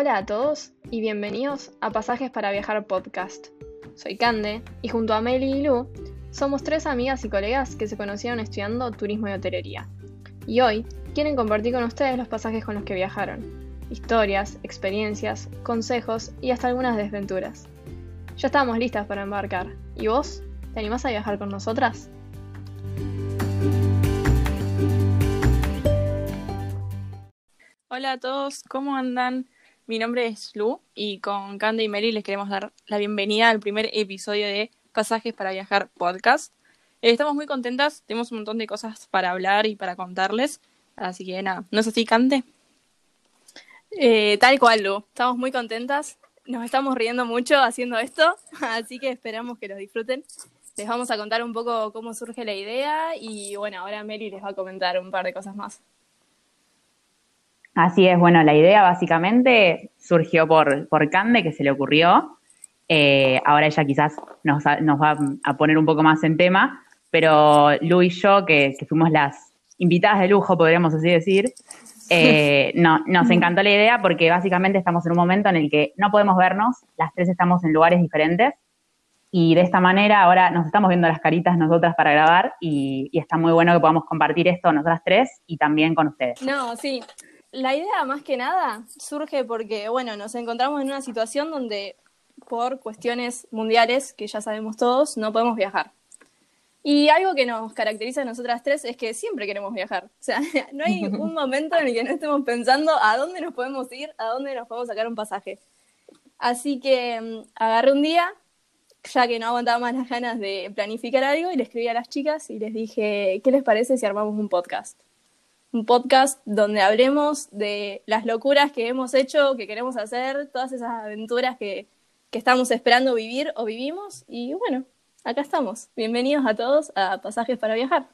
Hola a todos y bienvenidos a Pasajes para Viajar podcast. Soy Cande y junto a Meli y Lu somos tres amigas y colegas que se conocieron estudiando turismo y hotelería. Y hoy quieren compartir con ustedes los pasajes con los que viajaron, historias, experiencias, consejos y hasta algunas desventuras. Ya estamos listas para embarcar. ¿Y vos? ¿Te animás a viajar con nosotras? Hola a todos, ¿cómo andan? Mi nombre es Lu y con Candy y Mary les queremos dar la bienvenida al primer episodio de Pasajes para Viajar podcast. Eh, estamos muy contentas, tenemos un montón de cosas para hablar y para contarles, así que nada, ¿no es así, Cande? Eh, tal cual, Lu, estamos muy contentas, nos estamos riendo mucho haciendo esto, así que esperamos que los disfruten. Les vamos a contar un poco cómo surge la idea y bueno, ahora Mary les va a comentar un par de cosas más. Así es, bueno, la idea básicamente surgió por, por Cande, que se le ocurrió. Eh, ahora ella quizás nos, va a poner un poco más en tema, pero Lu y yo, que, fuimos las invitadas de lujo, podríamos así decir, eh, no, nos encantó la idea porque básicamente estamos en un momento en el que no podemos vernos, las tres estamos en lugares diferentes y de esta manera ahora nos estamos viendo las caritas nosotras para grabar y, y está muy bueno que podamos compartir esto nosotras tres y también con ustedes. No, sí, la idea más que nada surge porque, bueno, nos encontramos en una situación donde por cuestiones mundiales, que ya sabemos todos, no podemos viajar. Y algo que nos caracteriza a nosotras tres es que siempre queremos viajar. O sea, no hay un momento en el que no estemos pensando a dónde nos podemos ir, a dónde nos podemos sacar un pasaje. Así que mm, agarré un día, ya que no aguantaba más las ganas de planificar algo, y le escribí a las chicas y les dije, ¿qué les parece si armamos un podcast? Un podcast donde hablemos de las locuras que hemos hecho, que queremos hacer, todas esas aventuras que, estamos esperando vivir o vivimos. Y bueno, acá estamos. Bienvenidos a todos a Pasajes para Viajar.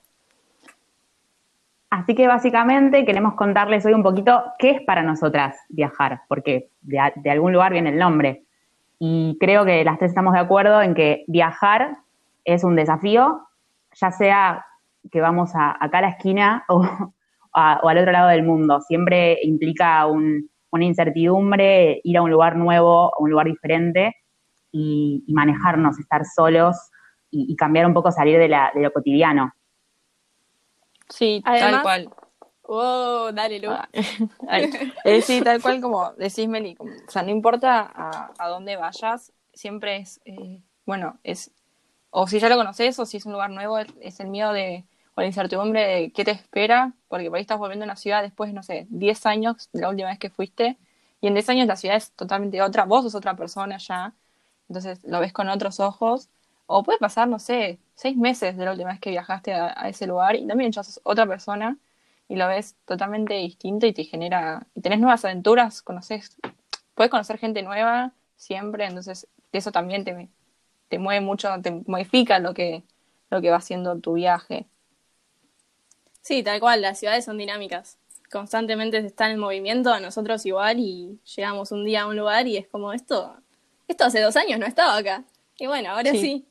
Así que básicamente queremos contarles hoy un poquito qué es para nosotras viajar, porque de, algún lugar viene el nombre. Y creo que las tres estamos de acuerdo en que viajar es un desafío, ya sea que vamos a, acá a la esquina o, o al otro lado del mundo. Siempre implica una incertidumbre, ir a un lugar nuevo, a un lugar diferente y, manejarnos, estar solos y, cambiar un poco, salir de, lo cotidiano. Sí, tal cual. Oh, dale, Lu. Ah, eh, sí, tal cual como decís, Meli. o sea, no importa a, dónde vayas, siempre es, eh, bueno, es, o si ya lo conoces o si es un lugar nuevo, es el miedo de, o la incertidumbre de qué te espera, porque por ahí estás volviendo a una ciudad después, no sé, 10 años de la última vez que fuiste, y en 10 años la ciudad es totalmente otra, vos sos otra persona ya, entonces lo ves con otros ojos, o puede pasar, no sé, 6 meses de la última vez que viajaste a, ese lugar y también ya sos otra persona y lo ves totalmente distinto y te genera, y tenés nuevas aventuras, conoces, puedes conocer gente nueva siempre, entonces eso también te, te mueve mucho, te modifica lo que, lo que va haciendo tu viaje. Sí, tal cual, las ciudades son dinámicas. Constantemente están en movimiento, a nosotros igual, y llegamos un día a un lugar y es como esto, esto hace dos años no estaba acá. Y bueno, ahora sí.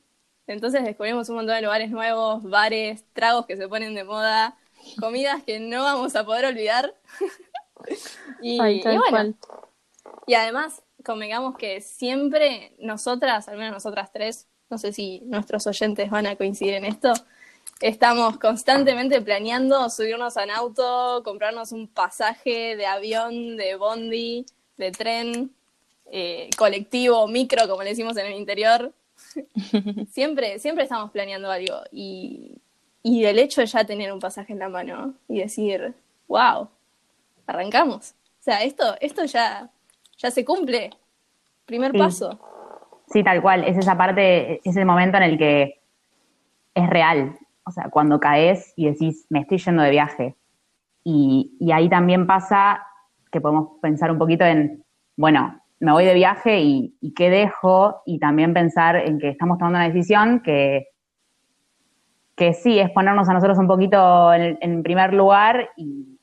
Entonces descubrimos un montón de lugares nuevos, bares, tragos que se ponen de moda, comidas que no vamos a poder olvidar. y, bueno, y además, convengamos que siempre nosotras, al menos nosotras tres, no sé si nuestros oyentes van a coincidir en esto, Estamos constantemente planeando subirnos en auto, comprarnos un pasaje de avión, de bondi, de tren, eh, colectivo, micro, como le decimos en el interior. siempre, siempre estamos planeando algo. Y, y el hecho de ya tener un pasaje en la mano y decir, wow, arrancamos. O sea, esto, esto ya, ya se cumple. Primer paso. Sí, tal cual. Es esa parte, es el momento en el que es real. O sea, cuando caes y decís, me estoy yendo de viaje. Y, ahí también pasa que podemos pensar un poquito en, bueno, me voy de viaje y, qué dejo, y también pensar en que estamos tomando una decisión que, que sí, es ponernos a nosotros un poquito en, primer lugar y,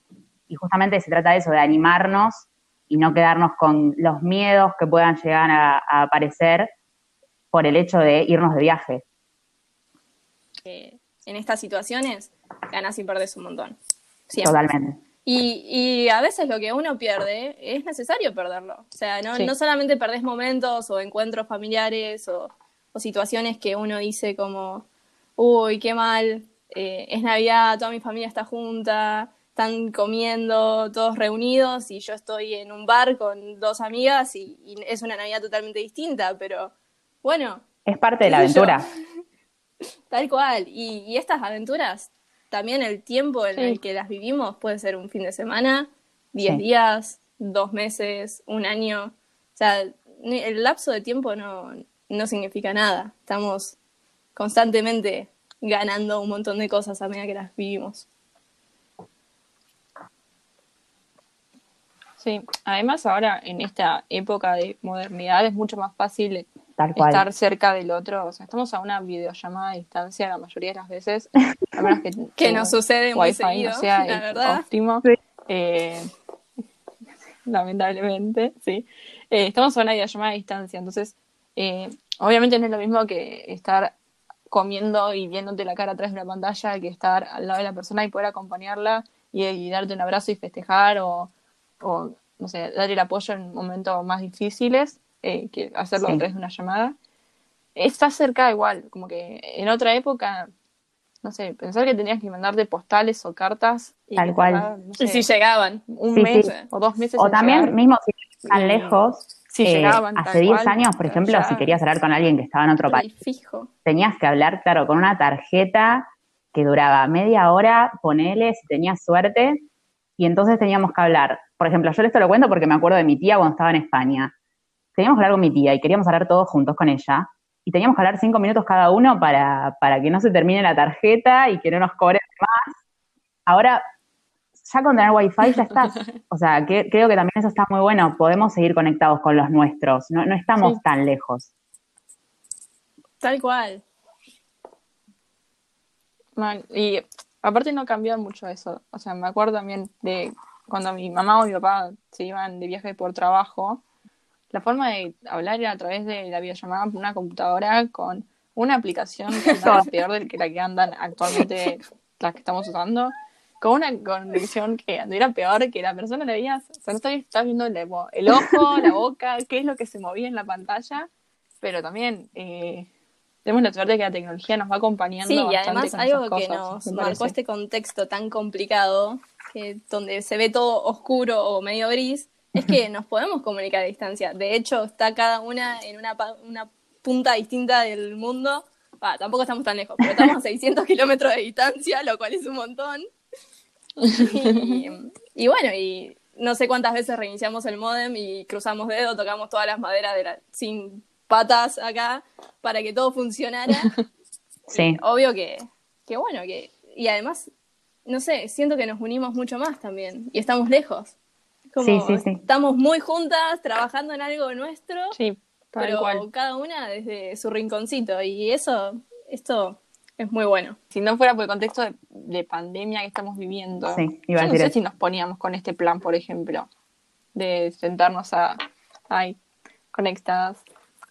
justamente se trata de eso, de animarnos y no quedarnos con los miedos que puedan llegar a, a aparecer por el hecho de irnos de viaje. Eh, en estas situaciones, ganas y perdes un montón. Totalmente. Y, y a veces lo que uno pierde es necesario perderlo. O sea, no, Sí. no solamente perdés momentos o encuentros familiares o, o situaciones que uno dice como, uy, qué mal, eh, es Navidad, toda mi familia está junta, están comiendo todos reunidos y yo estoy en un bar con dos amigas y, y es una Navidad totalmente distinta, pero bueno, Es parte de la ¿Qué sé yo? Tal cual. Y, y estas aventuras, también el tiempo en Sí. el que las vivimos puede ser un fin de semana, diez Sí. días, dos meses, un año. O sea, el lapso de tiempo no, no significa nada. Estamos constantemente ganando un montón de cosas a medida que las vivimos. Sí, además ahora en esta época de modernidad es mucho más fácil Tal cual. estar cerca del otro. O sea, estamos a una videollamada a distancia la mayoría de las veces, a menos que, Que nos sucede muy wifi seguido, no sea la el verdad. óptimo. Sí. Eh, lamentablemente, sí. Eh, estamos a una videollamada a distancia, entonces eh, obviamente no es lo mismo que estar comiendo y viéndote la cara atrás de una pantalla que estar al lado de la persona y poder acompañarla y, y darte un abrazo y festejar o, o, no sé, dar el apoyo en momentos más difíciles eh, que hacerlo Sí. a través de una llamada. Está cerca igual, como que en otra época, no sé, pensar que tenías que mandarte postales o cartas y Tal cual. no Y si llegaban. un Sí, mes sí. o dos meses O también, llegar. mismo si Y lejos, si eh, llegaban, hace tal 10 cual, años, por ejemplo, ya- si querías hablar con alguien que estaba en otro país, fijo. tenías que hablar, claro, con una tarjeta que duraba media hora, ponele, si tenías suerte, y entonces teníamos que hablar. Por ejemplo, yo esto lo cuento porque me acuerdo de mi tía cuando estaba en España. Teníamos que hablar con mi tía y queríamos hablar todos juntos con ella, y teníamos que hablar cinco minutos cada uno para, para que no se termine la tarjeta y que no nos cobren más. Ahora, ya con tener wifi ya está. O sea, que, creo que también eso está muy bueno. Podemos seguir conectados con los nuestros. No, no estamos Sí. tan lejos. Tal cual. Mal. Y aparte no cambió mucho eso. O sea, me acuerdo también de cuando mi mamá o mi papá se iban de viaje por trabajo, la forma de hablar era a través de la videollamada por una computadora con una aplicación que andaba peor de que la que andan actualmente las que estamos usando, con una conexión que era peor que la persona le veías, o sea, no estabas viendo el, el ojo, la boca, qué es lo que se movía en la pantalla, pero también eh, tenemos la suerte de que la tecnología nos va acompañando Sí, y además con algo que nos marcó este contexto tan complicado, que donde se ve todo oscuro o medio gris, es que nos podemos comunicar a distancia. De hecho, está cada una en una, punta distinta del mundo. Tampoco estamos tan lejos, pero estamos a 600 kilómetros de distancia, lo cual es un montón. Y, y bueno, y no sé cuántas veces reiniciamos el modem y cruzamos dedos, tocamos todas las maderas de la, sin patas acá para que todo funcionara. Sí. Obvio que, que bueno, que. Y además, no sé, siento que nos unimos mucho más también. Y estamos lejos. Como Sí, sí, sí. Estamos muy juntas, trabajando en algo nuestro, Sí, pero cual. cada una desde su rinconcito. Y eso, esto es muy bueno. Si no fuera por el contexto de, de pandemia que estamos viviendo, Sí, iba a yo no sé si nos poníamos con este plan, por ejemplo, de sentarnos a, ay, conectadas,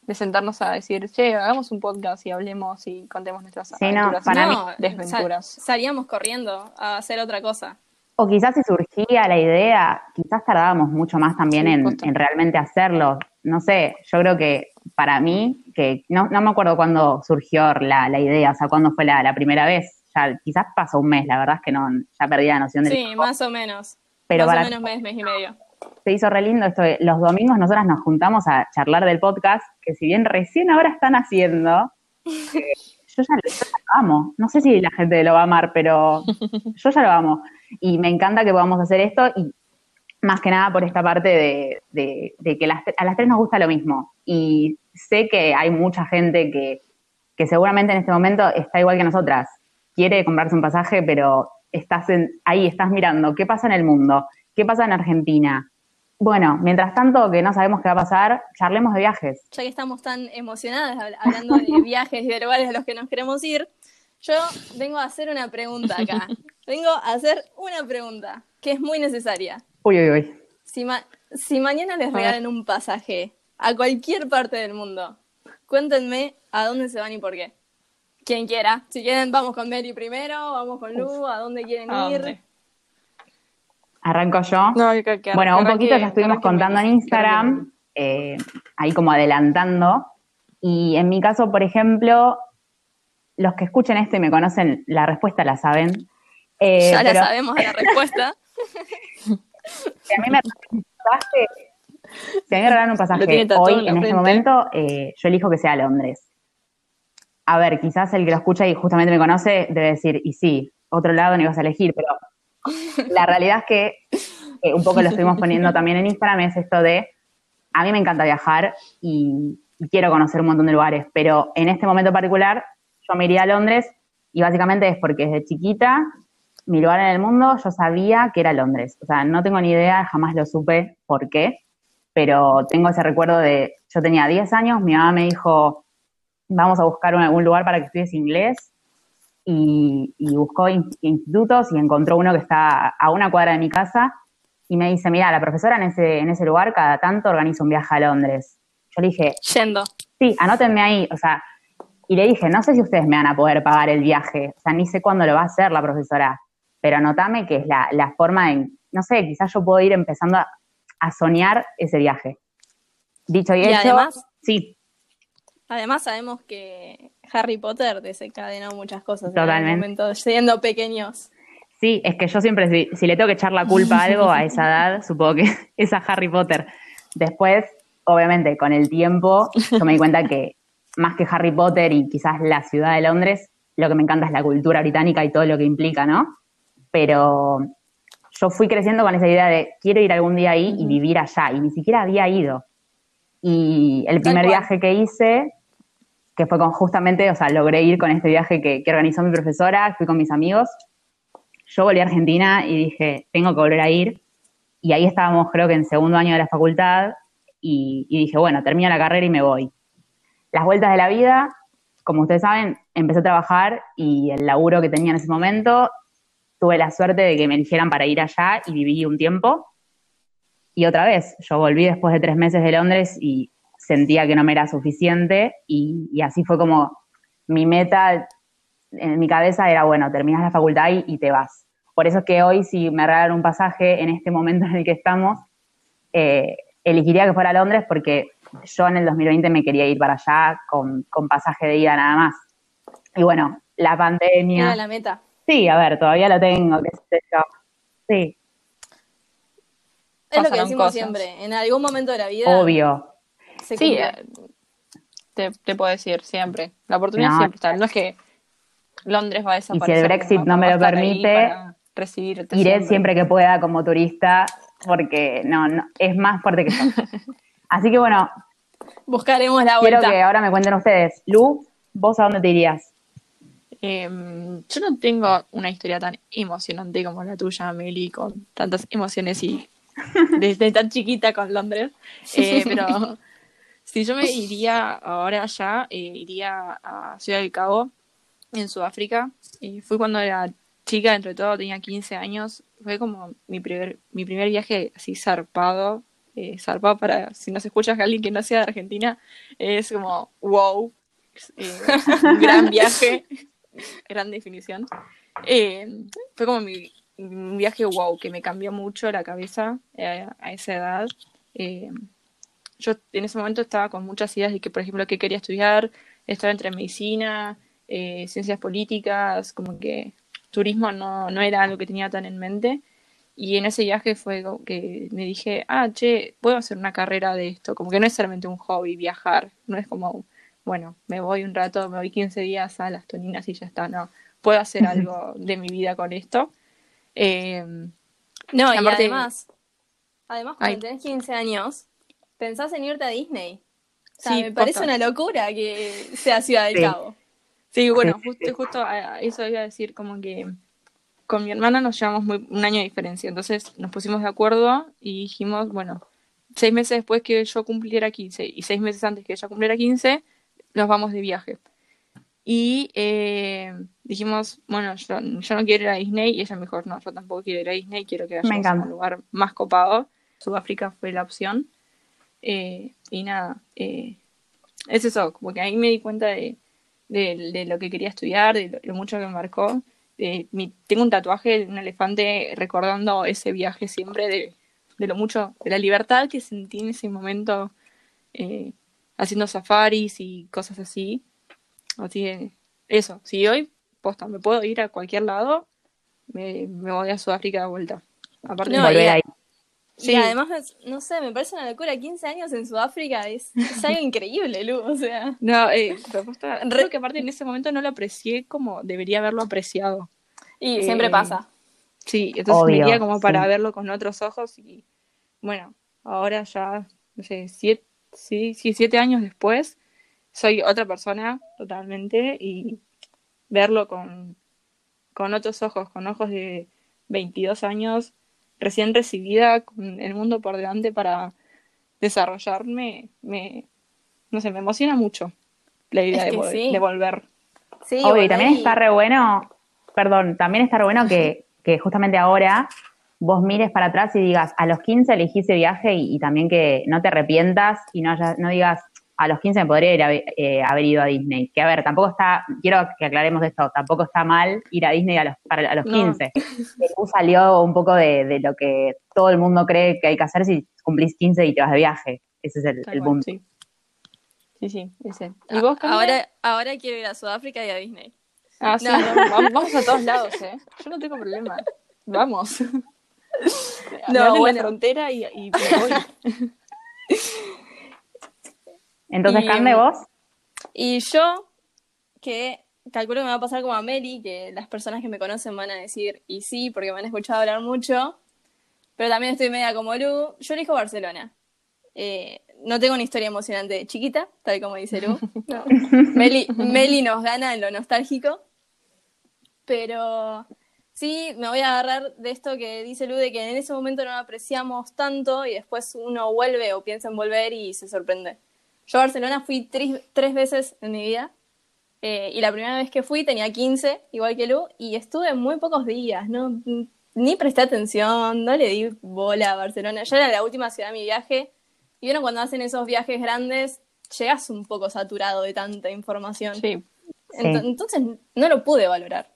de sentarnos a decir, che, hagamos un podcast y hablemos y contemos nuestras Sí, no, aventuras para y mí- desventuras. sal- salíamos corriendo a hacer otra cosa. O quizás si surgía la idea, quizás tardábamos mucho más también Sí, en, en realmente hacerlo. No sé, yo creo que para mí, que no, no me acuerdo cuándo surgió la, la idea, o sea, cuándo fue la, la primera vez. Ya, quizás pasó un mes, la verdad es que no, ya perdí la noción del Sí, tiempo. más o menos. Pero más para o menos mes, mes y medio. Se hizo re lindo esto de los domingos nosotras nos juntamos a charlar del podcast, que si bien recién ahora están haciendo, eh, yo, ya, yo ya lo amo. No sé si la gente lo va a amar, pero yo ya lo amo. Y me encanta que podamos hacer esto y más que nada por esta parte de, de- de que las- a las tres nos gusta lo mismo. Y sé que hay mucha gente que, que seguramente en este momento está igual que nosotras. Quiere comprarse un pasaje, pero estás en- ahí, estás mirando qué pasa en el mundo, qué pasa en Argentina. Bueno, mientras tanto que no sabemos qué va a pasar, charlemos de viajes. ya que estamos tan emocionadas hab- hablando de viajes y de lugares a los que nos queremos ir, yo vengo a hacer una pregunta acá. Vengo a hacer una pregunta que es muy necesaria. Uy, uy, uy. Si, ma- si mañana les regalan un pasaje a cualquier parte del mundo, cuéntenme a dónde se van y por qué. Quien quiera. Si quieren, vamos con Mary primero, vamos con Lu, a dónde quieren ¿A ir. Arranco yo. No, que- Bueno, un poquito ya estuvimos contando en Instagram, eh, ahí como adelantando. Y en mi caso, por ejemplo, los que escuchen esto y me conocen, la respuesta la saben. Eh, ya pero la sabemos la respuesta. Si a mí me regalan un pasaje, si a mí me regalan un pasaje hoy, en este momento, eh, yo elijo que sea Londres. A ver, quizás el que lo escucha y justamente me conoce debe decir, y sí, otro lado no ibas a elegir, pero la realidad es que eh, un poco lo estuvimos poniendo también en Instagram, es esto de, a mí me encanta viajar y, quiero conocer un montón de lugares, pero en este momento particular yo me iría a Londres y básicamente es porque desde chiquita mi lugar en el mundo yo sabía que era Londres. O sea, no tengo ni idea, jamás lo supe por qué, pero tengo ese recuerdo de, yo tenía 10 años, mi mamá me dijo, vamos a buscar un- algún lugar para que estudies inglés y, y buscó in- institutos y encontró uno que está a una cuadra de mi casa y me dice, mira, la profesora en ese, en ese lugar cada tanto organiza un viaje a Londres. Yo le dije, Yendo. sí, anótenme ahí, o sea, y le dije, no sé si ustedes me van a poder pagar el viaje, o sea, ni sé cuándo lo va a hacer la profesora, pero anotame que es la, la forma en, no sé, quizás yo puedo ir empezando a, a soñar ese viaje. Dicho y, Y hecho, además- sí, Además sabemos que Harry Potter desencadenó muchas cosas en Totalmente. algún momento, siendo pequeños. sí, es que yo siempre, si, si le tengo que echar la culpa a algo a esa edad, supongo que es a Harry Potter. Después, obviamente, con el tiempo, yo me di cuenta que más que Harry Potter y quizás la ciudad de Londres, lo que me encanta es la cultura británica y todo lo que implica, ¿no? Pero yo fui creciendo con esa idea de quiero ir algún día ahí y vivir allá, y ni siquiera había ido. Y el primer viaje que hice, que fue con justamente, o sea, logré ir con este viaje que, que organizó mi profesora, fui con mis amigos, yo volví a Argentina y dije, tengo que volver a ir. Y ahí estábamos, creo que en segundo año de la facultad, y, y dije, bueno, termino la carrera y me voy. Las vueltas de la vida, como ustedes saben, empecé a trabajar y el laburo que tenía en ese momento, tuve la suerte de que me eligieran para ir allá y viví un tiempo. Y otra vez, yo volví después de tres meses de Londres y sentía que no me era suficiente y, y así fue como mi meta en mi cabeza era, bueno, terminas la facultad y, y te vas. Por eso es que hoy, si me regalan un pasaje en este momento en el que estamos, eh, elegiría que fuera a Londres porque yo en el 2020 me quería ir para allá con, con pasaje de ida nada más. Y bueno, la pandemia... Era la meta. Sí, a ver, todavía lo tengo, qué sé yo. Sí, Es lo que decimos cosas. siempre. En algún momento de la vida obvio. se Sí, eh, te, te puedo decir, siempre. La oportunidad No. siempre está. No es que Londres va a Y si el desaparecer. Brexit no me lo permite, recibirte Iré siempre que pueda como turista porque no, no es más fuerte que yo. Así que bueno, Buscaremos la quiero vuelta. que ahora me cuenten ustedes. Lu, ¿vos a dónde te irías? Em, yo no tengo una historia tan emocionante como la tuya, Meli, con tantas emociones y desde tan chiquita con Londres. Eh, pero si yo me iría ahora ya, eh, iría a Ciudad del Cabo, en Sudáfrica. Y fui cuando era chica, entre todo, tenía 15 años. Fue como mi primer, mi primer viaje así zarpado. Eh, zarpado para, si nos escuchas alguien que no sea de Argentina, es como, wow, eh, un gran viaje, gran definición. Eh, fue como mi, un viaje wow, que me cambió mucho la cabeza eh, a esa edad. Eh, yo en ese momento estaba con muchas ideas de que, por ejemplo, qué quería estudiar, estaba entre medicina, eh, ciencias políticas, como que turismo no, no era algo que tenía tan en mente. Y en ese viaje fue que me dije, ah, che, puedo hacer una carrera de esto, como que no es solamente un hobby viajar, no es como, bueno, me voy un rato, me voy 15 días a las toninas y ya está, no, puedo hacer algo de mi vida con esto. Eh, No, y Aparte- además, además cuando Ay. tenés 15 años, pensás en irte a Disney. O sea, Sí, me parece una locura que sea Ciudad del Sí. Cabo. Sí, bueno, justo, justo a- a eso iba a decir, como que con mi hermana nos llevamos muy, un año de diferencia, entonces nos pusimos de acuerdo y dijimos, bueno, seis meses después que yo cumpliera 15 y seis meses antes que ella cumpliera 15, nos vamos de viaje. Y eh, dijimos, bueno, yo, yo no quiero ir a Disney y ella me dijo, no, yo tampoco quiero ir a Disney, quiero que vayamos a un lugar más copado. Sudáfrica fue la opción. Eh, y nada, eh, es eso, como que ahí me di cuenta de, de, de lo que quería estudiar, de lo, lo mucho que me marcó. eh, mi- tengo un tatuaje de un elefante recordando ese viaje siempre de, de lo mucho, de la libertad que sentí en ese momento eh, haciendo safaris y cosas así. Así que eso, si hoy posta, me puedo ir a cualquier lado, me, me voy a Sudáfrica de vuelta. Aparte, No, Volver y- ahí. Sí. Y además, no sé, me parece una locura. 15 años en Sudáfrica es, es algo increíble, Lu. O sea, No, eh, pero posta, Re- creo que aparte en ese momento no lo aprecié como debería haberlo apreciado. y Eh, siempre pasa. Sí, entonces me Obvio, iría como para sí. verlo con otros ojos y bueno, ahora ya, no sé, siete, sí, sí, siete años después, soy otra persona totalmente y verlo con, con otros ojos, con ojos de 22 años, recién recibida, con el mundo por delante para desarrollarme, me, no sé, me emociona mucho la idea Es de, que vol- sí. de volver. Sí, Obvio, y también y- está re bueno, perdón, también está re bueno que, que justamente ahora vos mires para atrás y digas, a los 15 elegí ese viaje y, y también que no te arrepientas y no, haya- no digas, a los 15 me podría ir a- eh, haber ido a Disney. Que a ver, tampoco está, quiero que aclaremos esto, tampoco está mal ir a Disney a los, para, a los No. 15. Perú salió un poco de, de lo que todo el mundo cree que hay que hacer si cumplís 15 y te vas de viaje. Ese es el, el punto. sí. Sí, sí, ese. ¿Y vos, ahora, ahora quiero ir a Sudáfrica y a Disney. Ah, sí, No. no, vamos, vamos a todos lados, ¿eh? Yo no tengo problema. Vamos. Me No, abren bueno. la frontera y, y me voy. Entonces, Cande, em, vos, Y yo, que calculo que me va a pasar como a Meli, que las personas que me conocen van a decir, y sí, porque me han escuchado hablar mucho, pero también estoy media como Lu, yo elijo Barcelona. Eh, no tengo una historia emocionante de chiquita, tal como dice Lu. No. Meli, Meli nos gana en lo nostálgico, pero sí, me voy a agarrar de esto que dice Lu, de que en ese momento no lo apreciamos tanto y después uno vuelve o piensa en volver y se sorprende. Yo a Barcelona fui tres, tres veces en mi vida. eh, y la primera vez que fui tenía 15, igual que Lu, y estuve muy pocos días, ¿no? Ni presté atención, no le di bola a Barcelona. Ya era la última ciudad de mi viaje. Y uno cuando hacen esos viajes grandes, llegas un poco saturado de tanta información. Sí. Ent- Sí. Entonces no lo pude valorar.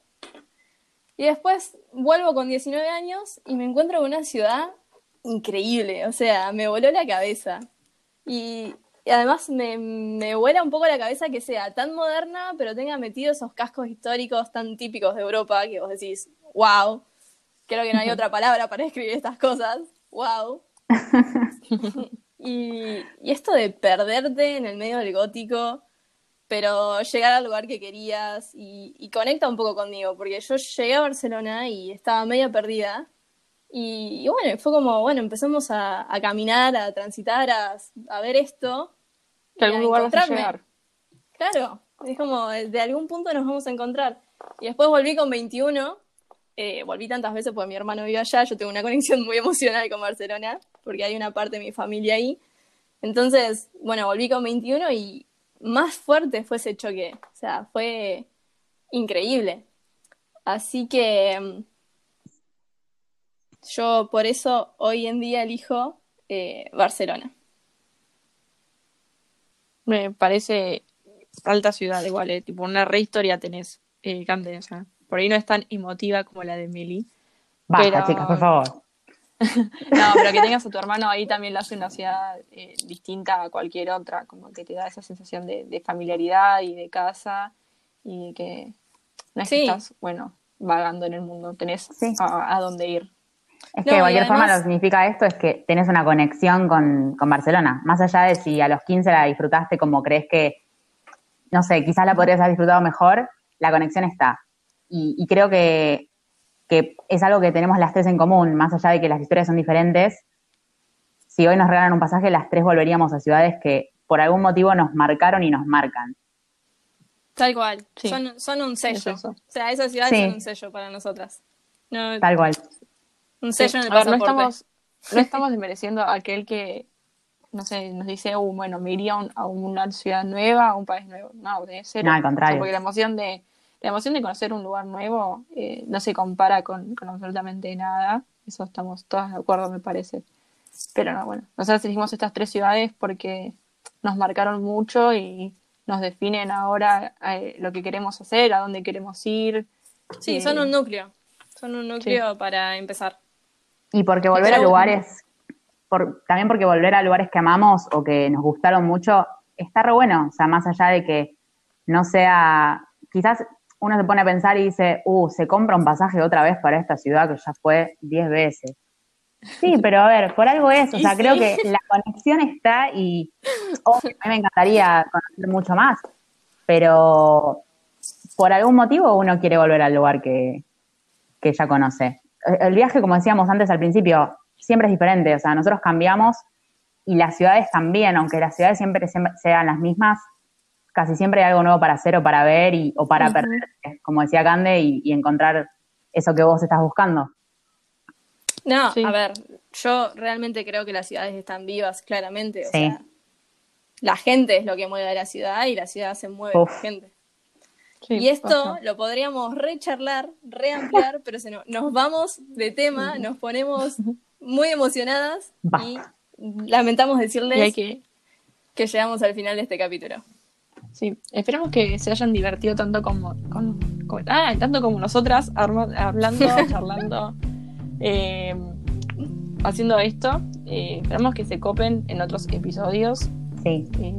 Y después vuelvo con 19 años y me encuentro con una ciudad increíble, o sea, me voló la cabeza. Y, y además me, me vuela un poco la cabeza que sea tan moderna, pero tenga metido esos cascos históricos tan típicos de Europa que vos decís, wow, creo que no hay otra palabra para escribir estas cosas, wow. y, y esto de perderte en el medio del gótico, pero llegar al lugar que querías y, y conecta un poco conmigo, porque yo llegué a Barcelona y estaba medio perdida. Y, y bueno, fue como, bueno, empezamos a, a caminar, a transitar, a, a ver esto. Que algún lugar vas a llegar. Claro, es como, de algún punto nos vamos a encontrar. Y después volví con 21, eh, volví tantas veces porque mi hermano vive allá, yo tengo una conexión muy emocional con Barcelona, porque hay una parte de mi familia ahí. Entonces, bueno, volví con 21 y más fuerte fue ese choque, o sea, fue increíble. Así que mm, yo por eso hoy en día elijo eh, Barcelona. Me parece alta ciudad igual, eh, tipo una re historia tenés, eh, Cande, o sea, por ahí no es tan emotiva como la de Meli. basta, pero- chicas, por favor. No, pero que tengas a tu hermano ahí también lo hace una ciudad eh, distinta a cualquier otra, como que te da esa sensación de, de familiaridad y de casa y que no es que estás, bueno, vagando en el mundo, tenés Sí. a, a dónde ir. Es No, que de cualquier forma lo que significa esto es que tenés una conexión con, con Barcelona. Más allá de si a los 15 la disfrutaste como crees que, no sé, quizás la podrías haber disfrutado mejor, la conexión está. Y, y creo que, que es algo que tenemos las tres en común, más allá de que las historias son diferentes. Si hoy nos regalan un pasaje, las tres volveríamos a ciudades que por algún motivo nos marcaron y nos marcan. Tal cual, Sí. son, son un sello. Es. O sea, esas ciudades Sí. son un sello para nosotras. No, Tal cual. Un Sí, sello en el a ver, no estamos, no estamos desmereciendo a aquel que, no sé, nos dice, "Uh, bueno, me iría a, un- a una ciudad nueva, a un país nuevo. No, de cero. No, al O sea, contrario. porque la emoción de, la emoción de conocer un lugar nuevo eh, no se compara con, con absolutamente nada. Eso estamos todas de acuerdo, me parece. Pero no, bueno, nosotros elegimos estas tres ciudades porque nos marcaron mucho y nos definen ahora eh, lo que queremos hacer, a dónde queremos ir, Sí, Eh, son un núcleo. Son un núcleo para empezar. Y porque volver a lugares, por, también porque volver a lugares que amamos o que nos gustaron mucho, está re bueno. O sea, más allá de que no sea, quizás uno se pone a pensar y dice, uh, se compra un pasaje otra vez para esta ciudad que ya fue 10 veces. Sí, pero a ver, por algo es, o sea, creo sí. que la conexión está y obvio, a mí me encantaría conocer mucho más, pero por algún motivo uno quiere volver al lugar que, que ya conoce. El- El viaje, como decíamos antes al principio, siempre es diferente, o sea, nosotros cambiamos y las ciudades también, aunque las ciudades siempre, siempre sean las mismas, casi siempre hay algo nuevo para hacer o para ver y, o para Ujú. perderse, como decía Cande, y, y encontrar eso que vos estás buscando. No, Sí. a ver, yo realmente creo que las ciudades están vivas, claramente. O Sí. sea, la gente es lo que mueve a la ciudad y la ciudad se mueve Uf. por gente. Sí, y esto lo podríamos recharlar, reampliar, pero se no- nos vamos de tema, nos ponemos muy emocionadas y lamentamos decirles Y que, que llegamos al final de este capítulo. sí, esperamos que se hayan divertido tanto como, ah, tanto como nosotras, arma- hablando, charlando, eh, haciendo esto. Eh, esperamos que se copen en otros episodios. Sí. Eh,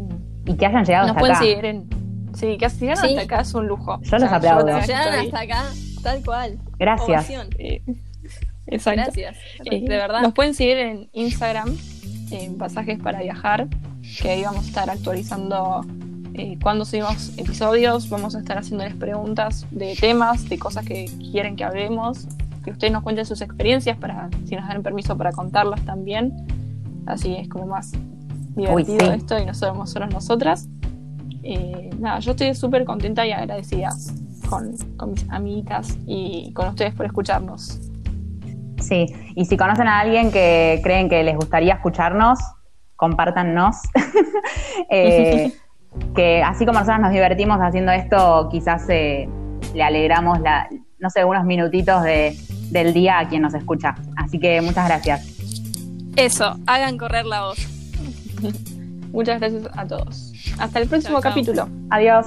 Y que hayan llegado nos hasta pueden acá. seguir en. Sí, que si llegaron Sí. hasta acá es un lujo. Yo los aplaudo. de verdad que Llegaron estoy- hasta acá, tal cual. Gracias. Eh, exacto. Gracias. Eh, de verdad. Nos pueden seguir en Instagram, en Pasajes para Viajar, que ahí vamos a estar actualizando eh, cuando subimos episodios, vamos a estar haciéndoles preguntas de temas, de cosas que quieren que hablemos, que ustedes nos cuenten sus experiencias para, si nos dan permiso para contarlas también. Así es como más divertido sí. esto y no somos solo nosotras. Eh, nada, yo estoy súper contenta y agradecida con, con mis amiguitas y con ustedes por escucharnos. Sí, y si conocen a alguien que creen que les gustaría escucharnos, compártannos. Eh, que así como nosotros nos divertimos haciendo esto, quizás eh, le alegramos, la, no sé, unos minutitos de, del día a quien nos escucha. Así que muchas gracias. Eso, hagan correr la voz. Muchas gracias a todos. Hasta el próximo capítulo. Adiós.